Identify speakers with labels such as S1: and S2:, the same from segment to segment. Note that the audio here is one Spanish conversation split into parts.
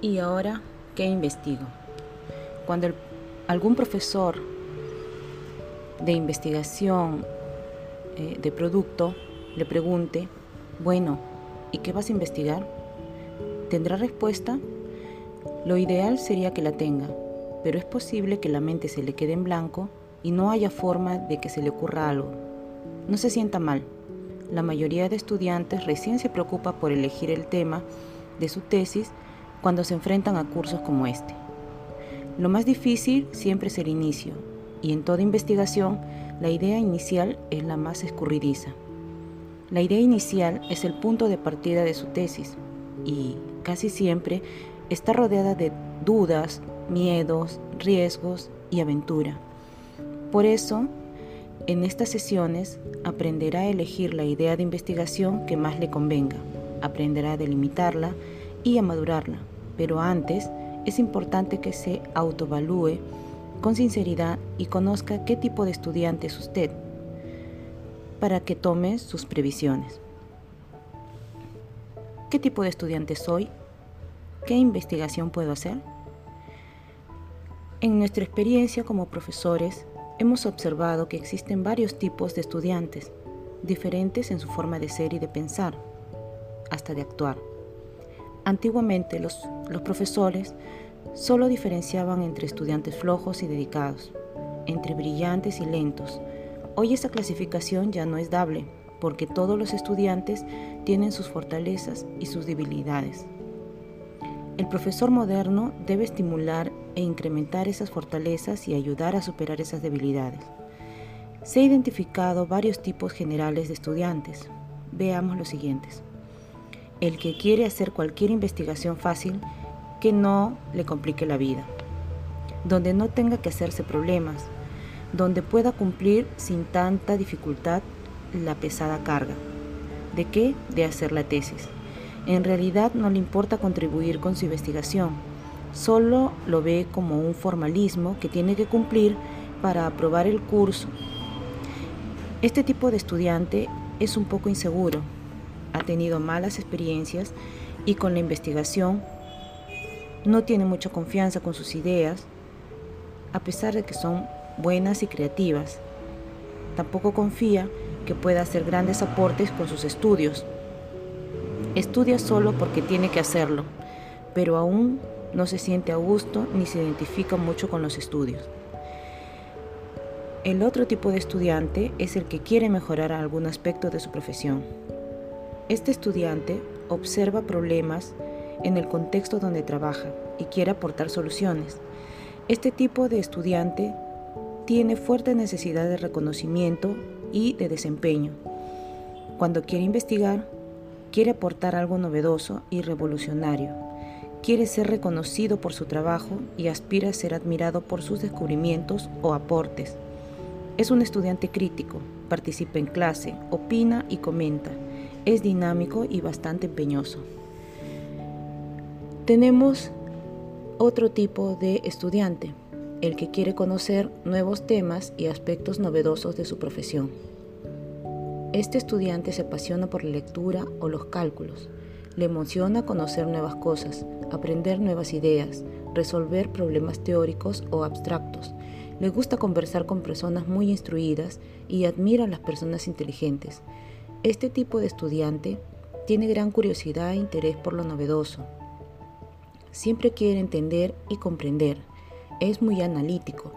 S1: ¿Y ahora qué investigo? Cuando algún profesor de investigación eh, de producto le pregunte, bueno, ¿y qué vas a investigar? ¿Tendrá respuesta? Lo ideal sería que la tenga, pero es posible que la mente se le quede en blanco y no haya forma de que se le ocurra algo. No se sienta mal. La mayoría de estudiantes recién se preocupa por elegir el tema de su tesis cuando se enfrentan a cursos como este. Lo más difícil siempre es el inicio, y en toda investigación la idea inicial es la más escurridiza. La idea inicial es el punto de partida de su tesis y casi siempre está rodeada de dudas, miedos, riesgos y aventura. Por eso, en estas sesiones aprenderá a elegir la idea de investigación que más le convenga, aprenderá a delimitarla y a madurarla, pero antes es importante que se autovalúe con sinceridad y conozca qué tipo de estudiante es usted para que tome sus previsiones. ¿Qué tipo de estudiante soy? ¿Qué investigación puedo hacer? En nuestra experiencia como profesores, hemos observado que existen varios tipos de estudiantes, diferentes en su forma de ser y de pensar, hasta de actuar. Antiguamente los, profesores solo diferenciaban entre estudiantes flojos y dedicados, entre brillantes y lentos. Hoy esa clasificación ya no es dable, porque todos los estudiantes tienen sus fortalezas y sus debilidades. El profesor moderno debe estimular e incrementar esas fortalezas y ayudar a superar esas debilidades. Se han identificado varios tipos generales de estudiantes. Veamos los siguientes el que quiere hacer cualquier investigación fácil que no le complique la vida, donde no tenga que hacerse problemas, donde pueda cumplir sin tanta dificultad la pesada carga. ¿De qué? De hacer la tesis. En realidad no le importa contribuir con su investigación, solo lo ve como un formalismo que tiene que cumplir para aprobar el curso. Este tipo de estudiante es un poco inseguro, ha tenido malas experiencias y con la investigación no tiene mucha confianza con sus ideas, a pesar de que son buenas y creativas. Tampoco confía que pueda hacer grandes aportes con sus estudios. Estudia solo porque tiene que hacerlo, pero aún no se siente a gusto ni se identifica mucho con los estudios. El otro tipo de estudiante es el que quiere mejorar algún aspecto de su profesión. Este estudiante observa problemas en el contexto donde trabaja y quiere aportar soluciones. Este tipo de estudiante tiene fuerte necesidad de reconocimiento y de desempeño. Cuando quiere investigar, quiere aportar algo novedoso y revolucionario. Quiere ser reconocido por su trabajo y aspira a ser admirado por sus descubrimientos o aportes. Es un estudiante crítico, participa en clase, opina y comenta es dinámico y bastante empeñoso. Tenemos otro tipo de estudiante, el que quiere conocer nuevos temas y aspectos novedosos de su profesión. Este estudiante se apasiona por la lectura o los cálculos. Le emociona conocer nuevas cosas, aprender nuevas ideas, resolver problemas teóricos o abstractos. Le gusta conversar con personas muy instruidas y admira a las personas inteligentes. Este tipo de estudiante tiene gran curiosidad e interés por lo novedoso. Siempre quiere entender y comprender. Es muy analítico.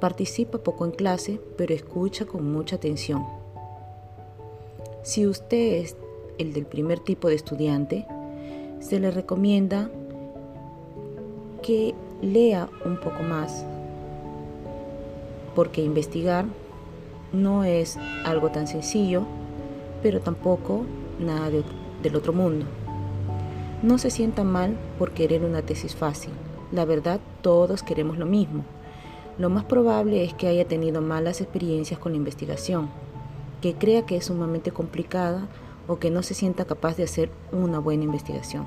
S1: Participa poco en clase, pero escucha con mucha atención. Si usted es el del primer tipo de estudiante, se le recomienda que lea un poco más, porque investigar no es algo tan sencillo pero tampoco nada del otro mundo. No se sienta mal por querer una tesis fácil. La verdad, todos queremos lo mismo. Lo más probable es que haya tenido malas experiencias con la investigación, que crea que es sumamente complicada o que no se sienta capaz de hacer una buena investigación.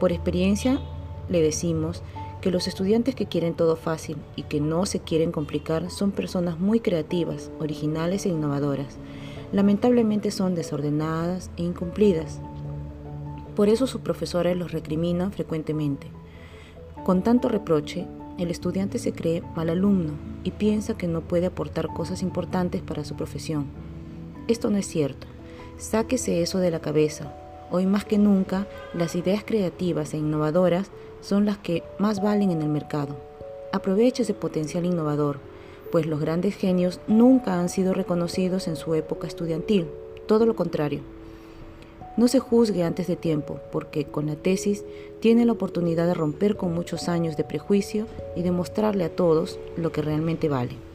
S1: Por experiencia, le decimos que los estudiantes que quieren todo fácil y que no se quieren complicar son personas muy creativas, originales e innovadoras lamentablemente son desordenadas e incumplidas. Por eso sus profesores los recriminan frecuentemente. Con tanto reproche, el estudiante se cree mal alumno y piensa que no puede aportar cosas importantes para su profesión. Esto no es cierto. Sáquese eso de la cabeza. Hoy más que nunca, las ideas creativas e innovadoras son las que más valen en el mercado. Aproveche ese potencial innovador, pues los grandes genios nunca han sido reconocidos en su época estudiantil, todo lo contrario. No se juzgue antes de tiempo, porque con la tesis tiene la oportunidad de romper con muchos años de prejuicio y demostrarle a todos lo que realmente vale.